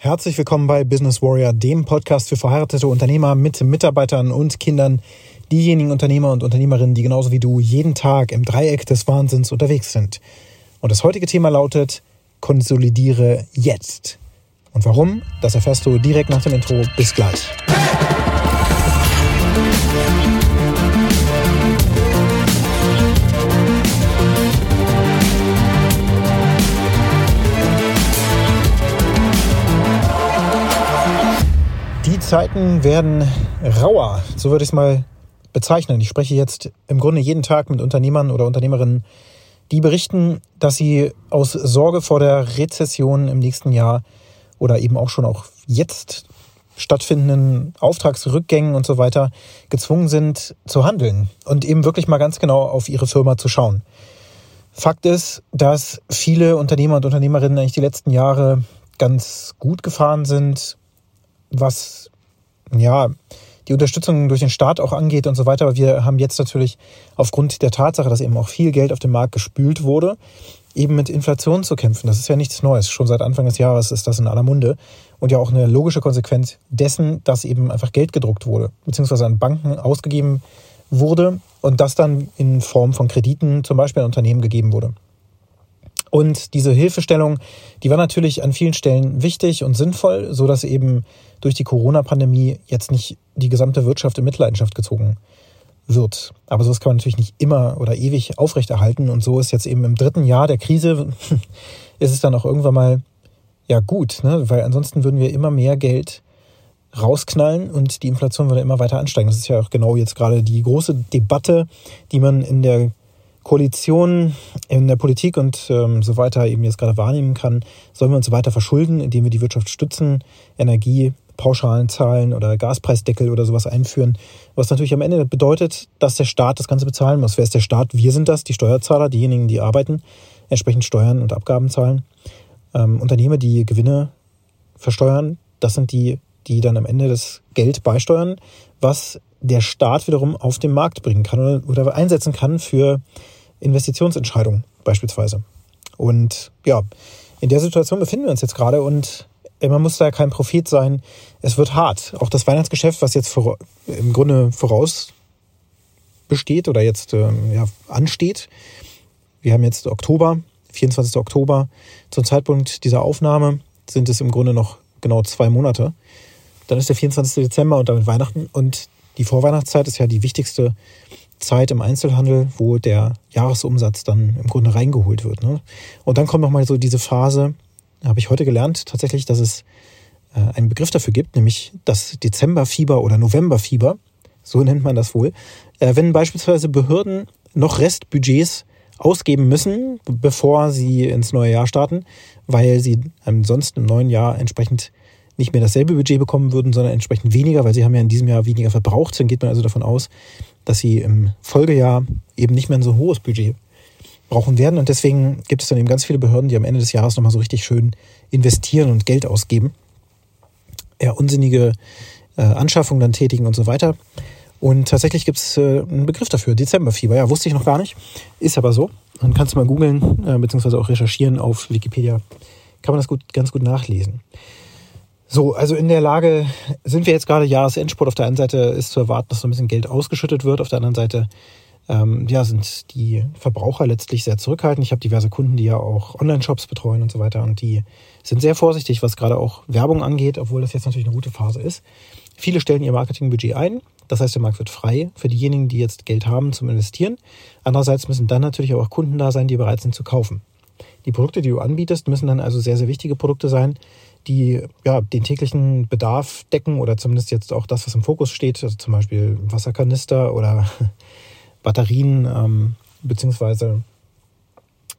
Herzlich willkommen bei Business Warrior, dem Podcast für verheiratete Unternehmer mit Mitarbeitern und Kindern, diejenigen Unternehmer und Unternehmerinnen, die genauso wie du jeden Tag im Dreieck des Wahnsinns unterwegs sind. Und das heutige Thema lautet Konsolidiere jetzt. Und warum? Das erfährst du direkt nach dem Intro. Bis gleich. Zeiten werden rauer, so würde ich es mal bezeichnen. Ich spreche jetzt im Grunde jeden Tag mit Unternehmern oder Unternehmerinnen, die berichten, dass sie aus Sorge vor der Rezession im nächsten Jahr oder eben auch schon auch jetzt stattfindenden Auftragsrückgängen und so weiter gezwungen sind zu handeln und eben wirklich mal ganz genau auf ihre Firma zu schauen. Fakt ist, dass viele Unternehmer und Unternehmerinnen eigentlich die letzten Jahre ganz gut gefahren sind, was ja die Unterstützung durch den Staat auch angeht und so weiter. Aber wir haben jetzt natürlich aufgrund der Tatsache, dass eben auch viel Geld auf den Markt gespült wurde, eben mit Inflation zu kämpfen. Das ist ja nichts Neues. Schon seit Anfang des Jahres ist das in aller Munde und ja auch eine logische Konsequenz dessen, dass eben einfach Geld gedruckt wurde, beziehungsweise an Banken ausgegeben wurde und das dann in Form von Krediten zum Beispiel an Unternehmen gegeben wurde. Und diese Hilfestellung, die war natürlich an vielen Stellen wichtig und sinnvoll, so dass eben durch die Corona-Pandemie jetzt nicht die gesamte Wirtschaft in Mitleidenschaft gezogen wird. Aber sowas kann man natürlich nicht immer oder ewig aufrechterhalten. Und so ist jetzt eben im dritten Jahr der Krise, ist es dann auch irgendwann mal ja gut, ne? weil ansonsten würden wir immer mehr Geld rausknallen und die Inflation würde immer weiter ansteigen. Das ist ja auch genau jetzt gerade die große Debatte, die man in der Koalition in der Politik und ähm, so weiter eben jetzt gerade wahrnehmen kann, sollen wir uns weiter verschulden, indem wir die Wirtschaft stützen, Energiepauschalen zahlen oder Gaspreisdeckel oder sowas einführen, was natürlich am Ende bedeutet, dass der Staat das Ganze bezahlen muss. Wer ist der Staat? Wir sind das, die Steuerzahler, diejenigen, die arbeiten, entsprechend Steuern und Abgaben zahlen. Ähm, Unternehmer, die Gewinne versteuern, das sind die, die dann am Ende das Geld beisteuern, was der Staat wiederum auf den Markt bringen kann oder, oder einsetzen kann für Investitionsentscheidungen beispielsweise. Und ja, in der Situation befinden wir uns jetzt gerade und man muss da kein Prophet sein. Es wird hart. Auch das Weihnachtsgeschäft, was jetzt vor, im Grunde voraus besteht oder jetzt ähm, ja, ansteht. Wir haben jetzt Oktober, 24. Oktober. Zum Zeitpunkt dieser Aufnahme sind es im Grunde noch genau zwei Monate. Dann ist der 24. Dezember und damit Weihnachten. Und die Vorweihnachtszeit ist ja die wichtigste Zeit im Einzelhandel, wo der Jahresumsatz dann im Grunde reingeholt wird. Ne? Und dann kommt nochmal so diese Phase, habe ich heute gelernt, tatsächlich, dass es äh, einen Begriff dafür gibt, nämlich das Dezemberfieber oder Novemberfieber, so nennt man das wohl. Äh, wenn beispielsweise Behörden noch Restbudgets ausgeben müssen, bevor sie ins neue Jahr starten, weil sie ansonsten im neuen Jahr entsprechend nicht mehr dasselbe Budget bekommen würden, sondern entsprechend weniger, weil sie haben ja in diesem Jahr weniger verbraucht. Dann geht man also davon aus, dass sie im Folgejahr eben nicht mehr ein so hohes Budget brauchen werden. Und deswegen gibt es dann eben ganz viele Behörden, die am Ende des Jahres nochmal so richtig schön investieren und Geld ausgeben. Ja, unsinnige äh, Anschaffungen dann tätigen und so weiter. Und tatsächlich gibt es äh, einen Begriff dafür, Dezemberfieber. Ja, wusste ich noch gar nicht. Ist aber so. Dann kannst du mal googeln, äh, beziehungsweise auch recherchieren auf Wikipedia. Kann man das gut, ganz gut nachlesen. So, also in der Lage sind wir jetzt gerade Jahresendsport. Auf der einen Seite ist zu erwarten, dass so ein bisschen Geld ausgeschüttet wird. Auf der anderen Seite ähm, ja, sind die Verbraucher letztlich sehr zurückhaltend. Ich habe diverse Kunden, die ja auch Online-Shops betreuen und so weiter. Und die sind sehr vorsichtig, was gerade auch Werbung angeht, obwohl das jetzt natürlich eine gute Phase ist. Viele stellen ihr Marketingbudget ein. Das heißt, der Markt wird frei für diejenigen, die jetzt Geld haben zum Investieren. Andererseits müssen dann natürlich auch Kunden da sein, die bereit sind zu kaufen. Die Produkte, die du anbietest, müssen dann also sehr, sehr wichtige Produkte sein, die ja, den täglichen Bedarf decken oder zumindest jetzt auch das, was im Fokus steht, also zum Beispiel Wasserkanister oder Batterien ähm, beziehungsweise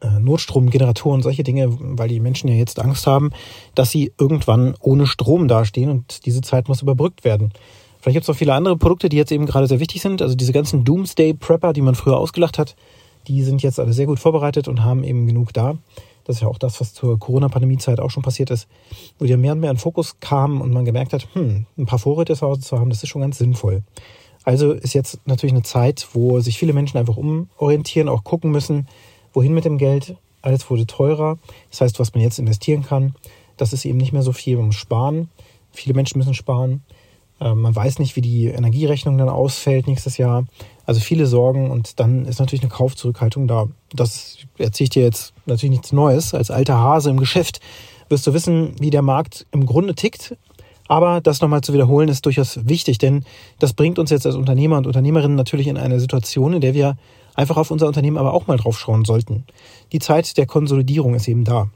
äh, Notstromgeneratoren, solche Dinge, weil die Menschen ja jetzt Angst haben, dass sie irgendwann ohne Strom dastehen und diese Zeit muss überbrückt werden. Vielleicht gibt es noch viele andere Produkte, die jetzt eben gerade sehr wichtig sind. Also diese ganzen Doomsday Prepper, die man früher ausgelacht hat, die sind jetzt alle sehr gut vorbereitet und haben eben genug da. Das ist ja auch das, was zur Corona-Pandemie-Zeit auch schon passiert ist, wo die mehr und mehr in Fokus kamen und man gemerkt hat, hm, ein paar Vorräte zu Hause zu haben, das ist schon ganz sinnvoll. Also ist jetzt natürlich eine Zeit, wo sich viele Menschen einfach umorientieren, auch gucken müssen, wohin mit dem Geld. Alles wurde teurer. Das heißt, was man jetzt investieren kann, Das ist eben nicht mehr so viel. Man muss sparen. Viele Menschen müssen sparen. Ähm, man weiß nicht, wie die Energierechnung dann ausfällt nächstes Jahr. Also viele Sorgen und dann ist natürlich eine Kaufzurückhaltung da. Das erzähle ich dir jetzt natürlich nichts Neues. Als alter Hase im Geschäft wirst du wissen, wie der Markt im Grunde tickt. Aber das nochmal zu wiederholen ist durchaus wichtig, denn das bringt uns jetzt als Unternehmer und Unternehmerinnen natürlich in eine Situation, in der wir einfach auf unser Unternehmen aber auch mal drauf schauen sollten. Die Zeit der Konsolidierung ist eben da.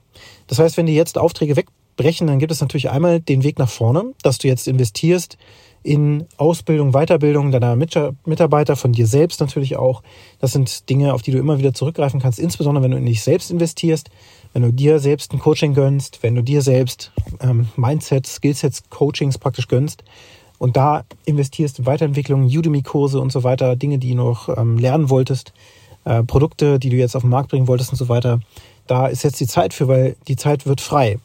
Das heißt, wenn die jetzt Aufträge weg brechen, dann gibt es natürlich einmal den Weg nach vorne, dass du jetzt investierst in Ausbildung, Weiterbildung deiner Mitarbeiter, von dir selbst natürlich auch. Das sind Dinge, auf die du immer wieder zurückgreifen kannst, insbesondere wenn du in dich selbst investierst, wenn du dir selbst ein Coaching gönnst, wenn du dir selbst ähm, Mindsets, Skillsets, Coachings praktisch gönnst und da investierst in Weiterentwicklung, Udemy-Kurse und so weiter, Dinge, die du noch ähm, lernen wolltest, äh, Produkte, die du jetzt auf den Markt bringen wolltest und so weiter. Da ist jetzt die Zeit für, weil die Zeit wird frei.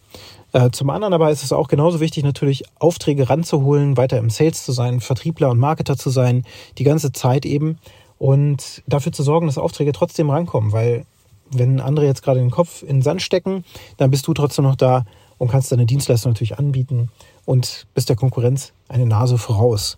Äh, zum anderen aber ist es auch genauso wichtig, natürlich Aufträge ranzuholen, weiter im Sales zu sein, Vertriebler und Marketer zu sein, die ganze Zeit eben und dafür zu sorgen, dass Aufträge trotzdem rankommen, weil wenn andere jetzt gerade den Kopf in den Sand stecken, dann bist du trotzdem noch da und kannst deine Dienstleistung natürlich anbieten und bist der Konkurrenz eine Nase voraus.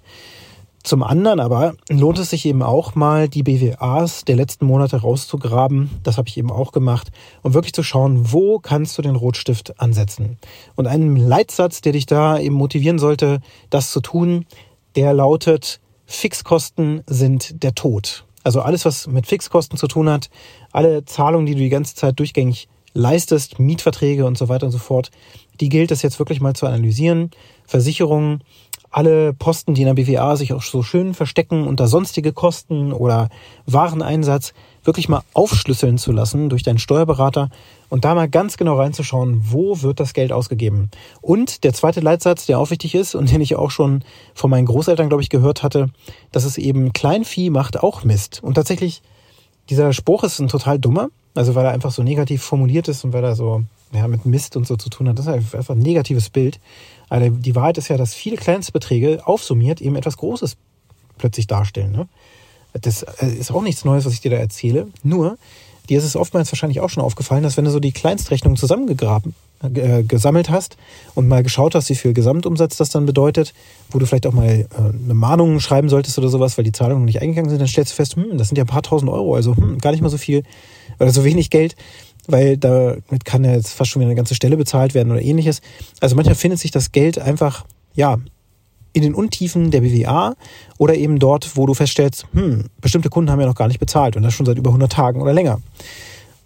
Zum anderen aber lohnt es sich eben auch mal, die BWAs der letzten Monate rauszugraben. Das habe ich eben auch gemacht, um wirklich zu schauen, wo kannst du den Rotstift ansetzen. Und ein Leitsatz, der dich da eben motivieren sollte, das zu tun, der lautet, Fixkosten sind der Tod. Also alles, was mit Fixkosten zu tun hat, alle Zahlungen, die du die ganze Zeit durchgängig leistest, Mietverträge und so weiter und so fort, die gilt es jetzt wirklich mal zu analysieren. Versicherungen, alle Posten, die in der BWA sich auch so schön verstecken unter sonstige Kosten oder Wareneinsatz, wirklich mal aufschlüsseln zu lassen durch deinen Steuerberater und da mal ganz genau reinzuschauen, wo wird das Geld ausgegeben. Und der zweite Leitsatz, der auch wichtig ist und den ich auch schon von meinen Großeltern, glaube ich, gehört hatte, dass es eben Kleinvieh macht auch Mist. Und tatsächlich, dieser Spruch ist ein total dummer, also weil er einfach so negativ formuliert ist und weil er so ja, mit Mist und so zu tun hat. Das ist einfach ein negatives Bild. Aber die Wahrheit ist ja, dass viele Kleinstbeträge aufsummiert eben etwas Großes plötzlich darstellen. Ne? Das äh, ist auch nichts Neues, was ich dir da erzähle. Nur, dir ist es oftmals wahrscheinlich auch schon aufgefallen, dass wenn du so die Kleinstrechnungen zusammengegraben, äh, gesammelt hast und mal geschaut hast, wie viel Gesamtumsatz das dann bedeutet, wo du vielleicht auch mal äh, eine Mahnung schreiben solltest oder sowas, weil die Zahlungen noch nicht eingegangen sind, dann stellst du fest, hm, das sind ja ein paar tausend Euro, also hm, gar nicht mal so viel oder so wenig Geld weil damit kann ja jetzt fast schon wieder eine ganze Stelle bezahlt werden oder ähnliches. Also manchmal findet sich das Geld einfach, ja, in den Untiefen der BWA oder eben dort, wo du feststellst, hm, bestimmte Kunden haben ja noch gar nicht bezahlt und das schon seit über 100 Tagen oder länger.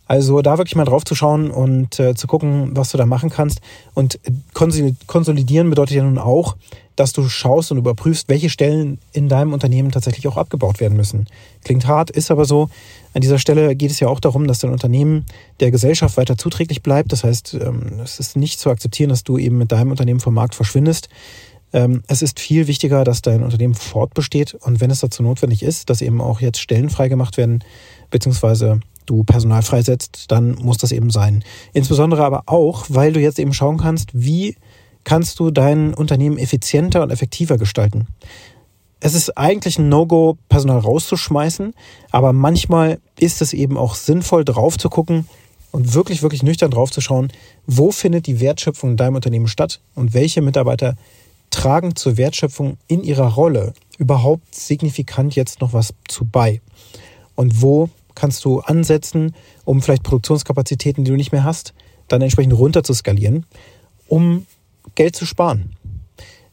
Also da wirklich mal drauf zu schauen und äh, zu gucken, was du da machen kannst. Und konsolidieren bedeutet ja nun auch, dass du schaust und überprüfst, welche Stellen in deinem Unternehmen tatsächlich auch abgebaut werden müssen. Klingt hart, ist aber so. An dieser Stelle geht es ja auch darum, dass dein Unternehmen der Gesellschaft weiter zuträglich bleibt. Das heißt, ähm, es ist nicht zu akzeptieren, dass du eben mit deinem Unternehmen vom Markt verschwindest. Ähm, es ist viel wichtiger, dass dein Unternehmen fortbesteht und wenn es dazu notwendig ist, dass eben auch jetzt Stellen freigemacht werden, beziehungsweise du Personal freisetzt, dann muss das eben sein. Insbesondere aber auch, weil du jetzt eben schauen kannst, wie kannst du dein Unternehmen effizienter und effektiver gestalten. Es ist eigentlich ein No-Go, Personal rauszuschmeißen, aber manchmal ist es eben auch sinnvoll, drauf zu gucken und wirklich, wirklich nüchtern drauf zu schauen, wo findet die Wertschöpfung in deinem Unternehmen statt und welche Mitarbeiter tragen zur Wertschöpfung in ihrer Rolle überhaupt signifikant jetzt noch was zu bei. Und wo kannst du ansetzen, um vielleicht Produktionskapazitäten, die du nicht mehr hast, dann entsprechend runter zu skalieren, um Geld zu sparen,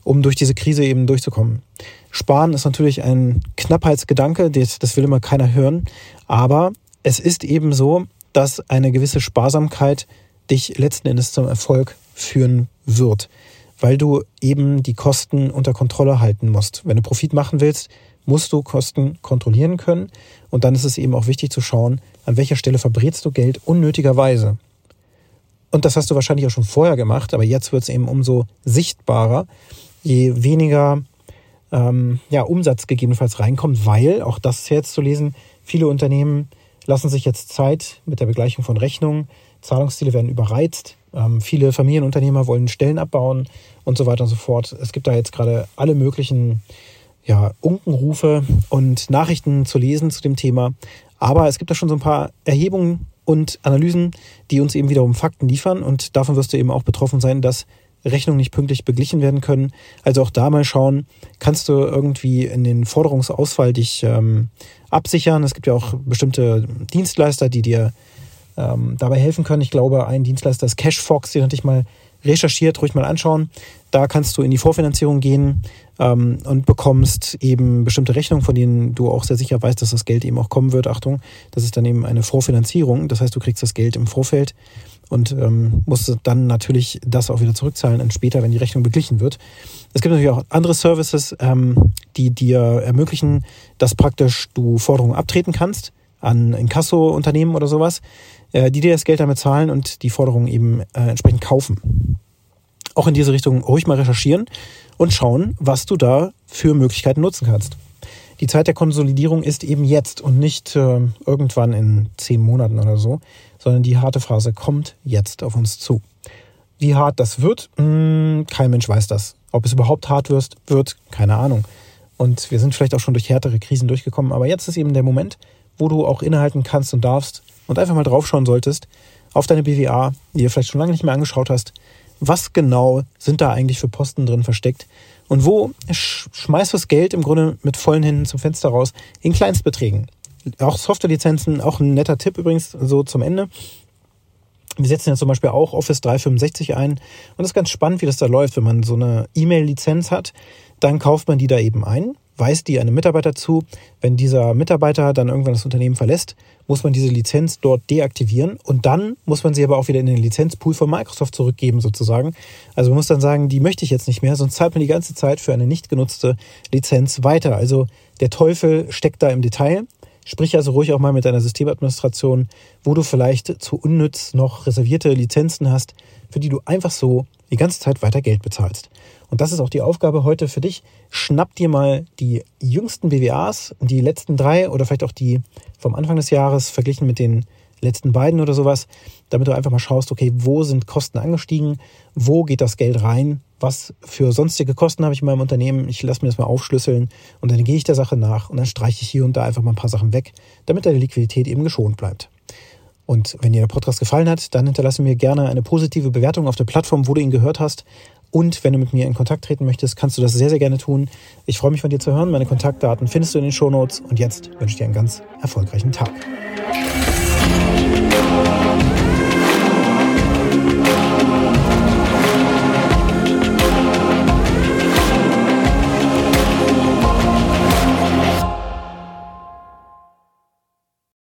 um durch diese Krise eben durchzukommen. Sparen ist natürlich ein Knappheitsgedanke, das, das will immer keiner hören, aber es ist eben so, dass eine gewisse Sparsamkeit dich letzten Endes zum Erfolg führen wird, weil du eben die Kosten unter Kontrolle halten musst. Wenn du Profit machen willst, musst du Kosten kontrollieren können. Und dann ist es eben auch wichtig zu schauen, an welcher Stelle verbrätst du Geld unnötigerweise. Und das hast du wahrscheinlich auch schon vorher gemacht, aber jetzt wird es eben umso sichtbarer, je weniger ähm, ja, Umsatz gegebenenfalls reinkommt, weil, auch das ist jetzt zu lesen, viele Unternehmen lassen sich jetzt Zeit mit der Begleichung von Rechnungen, Zahlungsziele werden überreizt, ähm, viele Familienunternehmer wollen Stellen abbauen und so weiter und so fort. Es gibt da jetzt gerade alle möglichen ja, Unkenrufe und Nachrichten zu lesen zu dem Thema. Aber es gibt da schon so ein paar Erhebungen und Analysen, die uns eben wiederum Fakten liefern. Und davon wirst du eben auch betroffen sein, dass Rechnungen nicht pünktlich beglichen werden können. Also auch da mal schauen, kannst du irgendwie in den Forderungsausfall dich ähm, absichern. Es gibt ja auch bestimmte Dienstleister, die dir ähm, dabei helfen können. Ich glaube, ein Dienstleister ist Cashfox, den hatte ich mal recherchiert, ruhig mal anschauen. Da kannst du in die Vorfinanzierung gehen ähm, und bekommst eben bestimmte Rechnungen, von denen du auch sehr sicher weißt, dass das Geld eben auch kommen wird. Achtung, das ist dann eben eine Vorfinanzierung. Das heißt, du kriegst das Geld im Vorfeld und ähm, musst dann natürlich das auch wieder zurückzahlen und später, wenn die Rechnung beglichen wird. Es gibt natürlich auch andere Services, ähm, die dir ermöglichen, dass praktisch du Forderungen abtreten kannst an Inkasso-Unternehmen oder sowas, äh, die dir das Geld damit zahlen und die Forderungen eben äh, entsprechend kaufen auch in diese Richtung ruhig mal recherchieren und schauen, was du da für Möglichkeiten nutzen kannst. Die Zeit der Konsolidierung ist eben jetzt und nicht äh, irgendwann in zehn Monaten oder so, sondern die harte Phase kommt jetzt auf uns zu. Wie hart das wird, mh, hm, kein Mensch weiß das. Ob es überhaupt hart wird, wird, keine Ahnung. Und wir sind vielleicht auch schon durch härtere Krisen durchgekommen, aber jetzt ist eben der Moment, wo du auch innehalten kannst und darfst und einfach mal draufschauen solltest auf deine BWA, die du vielleicht schon lange nicht mehr angeschaut hast, was genau sind da eigentlich für Posten drin versteckt und wo schmeißt das Geld im Grunde mit vollen Händen zum Fenster raus in Kleinstbeträgen. Auch Softwarelizenzen, auch ein netter Tipp übrigens so zum Ende. Wir setzen ja zum Beispiel auch Office 365 ein und das ist ganz spannend, wie das da läuft. Wenn man so eine E-Mail-Lizenz hat, dann kauft man die da eben ein weist die einem Mitarbeiter zu. Wenn dieser Mitarbeiter dann irgendwann das Unternehmen verlässt, muss man diese Lizenz dort deaktivieren und dann muss man sie aber auch wieder in den Lizenzpool von Microsoft zurückgeben sozusagen. Also man muss dann sagen, die möchte ich jetzt nicht mehr, sonst zahlt man die ganze Zeit für eine nicht genutzte Lizenz weiter. Also der Teufel steckt da im Detail. Sprich also ruhig auch mal mit deiner Systemadministration, wo du vielleicht zu unnütz noch reservierte Lizenzen hast, für die du einfach so die ganze Zeit weiter Geld bezahlst. Und das ist auch die Aufgabe heute für dich. Schnapp dir mal die jüngsten BWAs, die letzten drei oder vielleicht auch die vom Anfang des Jahres verglichen mit den letzten beiden oder sowas, damit du einfach mal schaust, okay, wo sind Kosten angestiegen, wo geht das Geld rein, was für sonstige Kosten habe ich in meinem Unternehmen, ich lasse mir das mal aufschlüsseln und dann gehe ich der Sache nach und dann streiche ich hier und da einfach mal ein paar Sachen weg, damit deine Liquidität eben geschont bleibt. Und wenn dir der Podcast gefallen hat, dann hinterlasse mir gerne eine positive Bewertung auf der Plattform, wo du ihn gehört hast. Und wenn du mit mir in Kontakt treten möchtest, kannst du das sehr, sehr gerne tun. Ich freue mich von dir zu hören. Meine Kontaktdaten findest du in den Shownotes. Und jetzt wünsche ich dir einen ganz erfolgreichen Tag.